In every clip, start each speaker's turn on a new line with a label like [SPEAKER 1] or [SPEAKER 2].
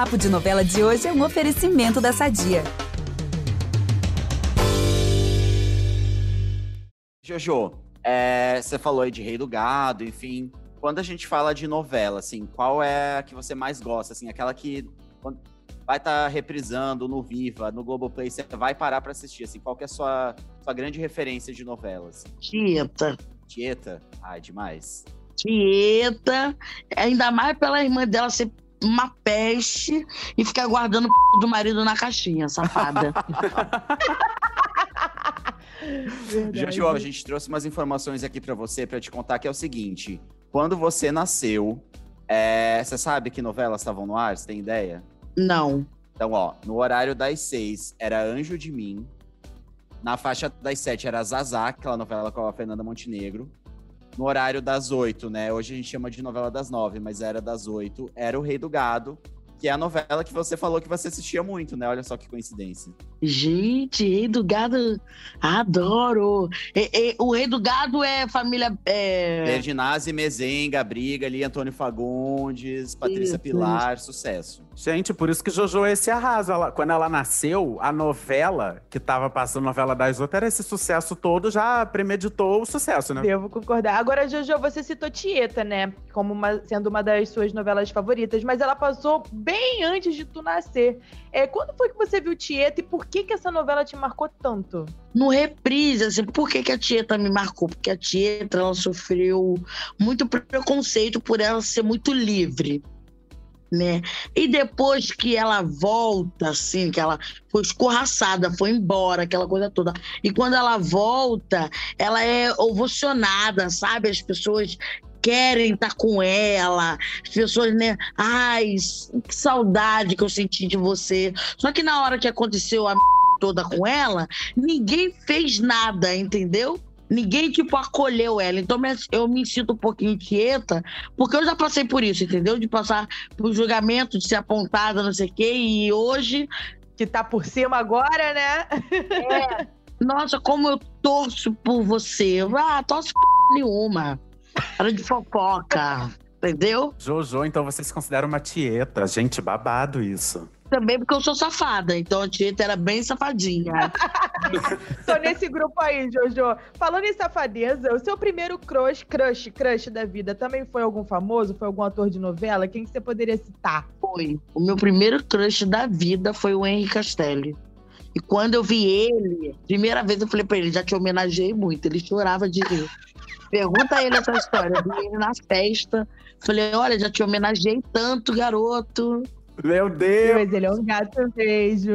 [SPEAKER 1] Papo de Novela de hoje é um oferecimento da Sadia.
[SPEAKER 2] Jojo, é, você falou aí de Rei do Gado, enfim. Quando a gente fala de novela, assim, qual é a que você mais gosta? Assim, aquela que vai estar tá reprisando no Viva, no Globoplay, você vai parar para assistir, assim, qual que é a sua, sua grande referência de novelas?
[SPEAKER 3] Tieta.
[SPEAKER 2] Tieta? Ai, demais.
[SPEAKER 3] Tieta, ainda mais pela irmã dela ser uma peste e ficar guardando o do marido na caixinha, safada.
[SPEAKER 2] Jojo, a gente trouxe umas informações aqui para você para te contar que é o seguinte: quando você nasceu, é, você sabe que novelas estavam no ar? Você tem ideia?
[SPEAKER 3] Não.
[SPEAKER 2] Então, ó, no horário das seis era Anjo de Mim. Na faixa das sete era Zazá, aquela novela com a Fernanda Montenegro. No horário das oito, né? Hoje a gente chama de novela das nove, mas era das oito. Era o Rei do Gado que é a novela que você falou que você assistia muito, né? Olha só que coincidência.
[SPEAKER 3] Gente, Rei do Gado, adoro! E, e, o Rei do Gado é família. É...
[SPEAKER 2] Ferdinazzi, Mezenga, Briga ali, Antônio Fagundes, Patrícia isso, Pilar, isso. sucesso.
[SPEAKER 4] Gente, por isso que Jojo esse arrasa. Ela, quando ela nasceu, a novela que tava passando, novela das outras, era esse sucesso todo, já premeditou o sucesso, né?
[SPEAKER 5] Devo concordar. Agora, Jojo, você citou Tieta, né? Como uma, sendo uma das suas novelas favoritas, mas ela passou bem antes de tu nascer. É, quando foi que você viu Tieta e por que, que essa novela te marcou tanto?
[SPEAKER 3] No reprise, assim, por que, que a Tieta me marcou? Porque a Tieta, ela sofreu muito preconceito por ela ser muito livre né? E depois que ela volta, assim, que ela foi escorraçada, foi embora, aquela coisa toda. E quando ela volta, ela é ovacionada, sabe? As pessoas querem estar com ela, as pessoas, né? Ai, que saudade que eu senti de você. Só que na hora que aconteceu a toda com ela, ninguém fez nada, entendeu? Ninguém, tipo, acolheu ela. Então eu me sinto um pouquinho quieta, porque eu já passei por isso, entendeu? De passar por julgamento, de ser apontada, não sei o quê, e hoje.
[SPEAKER 5] Que tá por cima agora, né?
[SPEAKER 3] É. Nossa, como eu torço por você. Ah, torço por nenhuma. Era de fofoca, entendeu?
[SPEAKER 4] Jojo, então você se considera uma tieta. Gente, babado isso.
[SPEAKER 3] Também porque eu sou safada, então a tieta era bem safadinha.
[SPEAKER 5] Tô nesse grupo aí, Jojo. Falando em safadeza, o seu primeiro crush, crush, crush da vida também foi algum famoso? Foi algum ator de novela? Quem que você poderia citar?
[SPEAKER 3] Foi. O meu primeiro crush da vida foi o Henry Castelli. E quando eu vi ele, primeira vez eu falei pra ele, já te homenageei muito. Ele chorava de rir. Pergunta a ele essa história. Eu vi ele na festa. Falei, olha, já te homenageei tanto, garoto.
[SPEAKER 4] Meu Deus!
[SPEAKER 5] Mas ele é um gato beijo.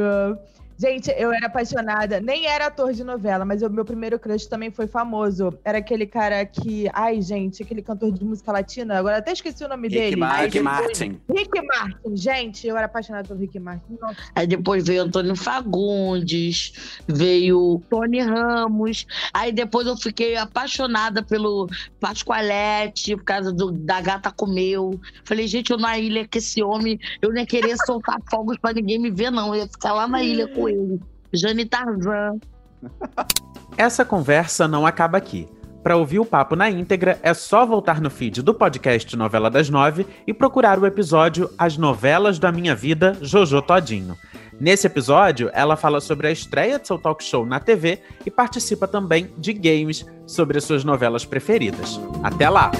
[SPEAKER 5] Gente, eu era apaixonada. Nem era ator de novela, mas o meu primeiro crush também foi famoso. Era aquele cara que. Ai, gente, aquele cantor de música latina. Agora até esqueci o nome
[SPEAKER 2] Rick
[SPEAKER 5] dele.
[SPEAKER 2] Mar Rick Martin.
[SPEAKER 5] Rick Martin, gente, eu era apaixonada pelo Rick Martin. Nossa.
[SPEAKER 3] Aí depois veio Antônio Fagundes, veio Tony Ramos. Aí depois eu fiquei apaixonada pelo Pascoalete, por causa do, da gata comeu. Falei, gente, eu na ilha que esse homem, eu nem queria soltar fogos pra ninguém me ver, não. Eu ia ficar lá na ilha com ele. Jane Tarzan.
[SPEAKER 4] Essa conversa não acaba aqui. Para ouvir o papo na íntegra, é só voltar no feed do podcast Novela das Nove e procurar o episódio As Novelas da Minha Vida, Jojo Todinho. Nesse episódio, ela fala sobre a estreia de seu talk show na TV e participa também de games sobre as suas novelas preferidas. Até lá!